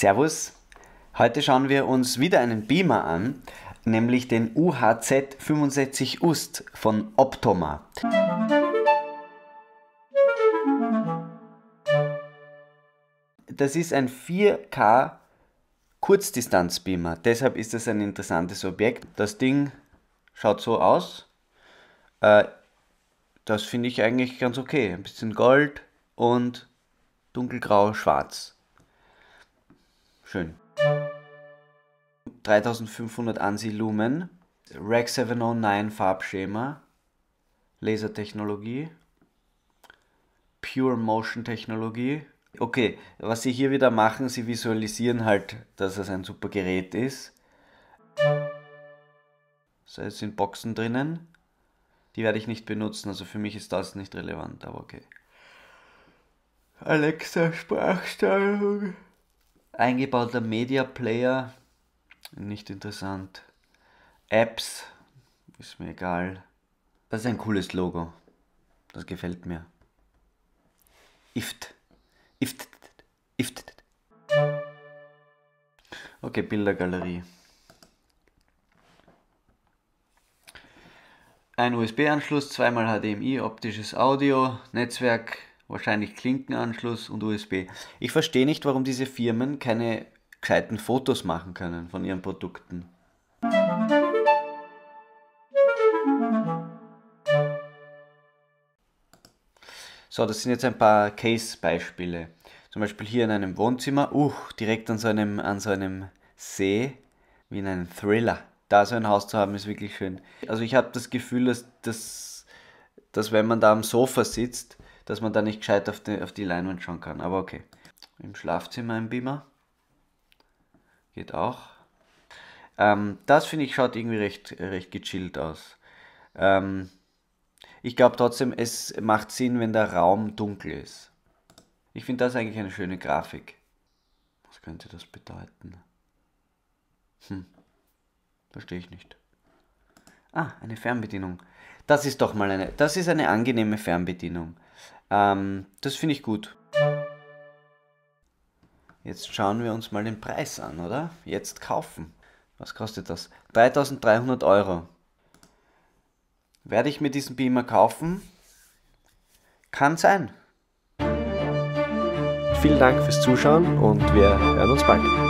Servus. Heute schauen wir uns wieder einen Beamer an, nämlich den UHZ 65 UST von Optoma. Das ist ein 4K Kurzdistanzbeamer, deshalb ist es ein interessantes Objekt. Das Ding schaut so aus. Äh, das finde ich eigentlich ganz okay. Ein bisschen Gold und dunkelgrau-schwarz. Schön. 3500 ANSI Lumen, Rack 709 Farbschema, Lasertechnologie, Pure Motion Technologie. Okay, was sie hier wieder machen, sie visualisieren halt, dass es ein super Gerät ist. So, jetzt sind Boxen drinnen. Die werde ich nicht benutzen, also für mich ist das nicht relevant, aber okay. Alexa Sprachsteuerung. Eingebauter Media Player, nicht interessant. Apps, ist mir egal. Das ist ein cooles Logo. Das gefällt mir. IFT. IFT. IFT. Okay, Bildergalerie. Ein USB-Anschluss, zweimal HDMI, optisches Audio, Netzwerk, wahrscheinlich Klinkenanschluss und USB. Ich verstehe nicht, warum diese Firmen keine gescheiten Fotos machen können von ihren Produkten. So, das sind jetzt ein paar Case-Beispiele. Zum Beispiel hier in einem Wohnzimmer, uh, direkt an so einem, an so einem See, wie in einem Thriller. Da so ein Haus zu haben, ist wirklich schön. Also ich habe das Gefühl, dass, dass, dass wenn man da am Sofa sitzt, dass man da nicht gescheit auf die, auf die Leinwand schauen kann. Aber okay. Im Schlafzimmer ein Beamer. Geht auch. Ähm, das finde ich schaut irgendwie recht, recht gechillt aus. Ähm, ich glaube trotzdem, es macht Sinn, wenn der Raum dunkel ist. Ich finde das eigentlich eine schöne Grafik. Was könnte das bedeuten? Hm, verstehe ich nicht. Ah, eine Fernbedienung. Das ist doch mal eine, das ist eine angenehme Fernbedienung. Ähm, das finde ich gut. Jetzt schauen wir uns mal den Preis an, oder? Jetzt kaufen. Was kostet das? 3300 Euro. Werde ich mir diesen Beamer kaufen? Kann sein. Vielen Dank fürs Zuschauen und wir hören uns bald.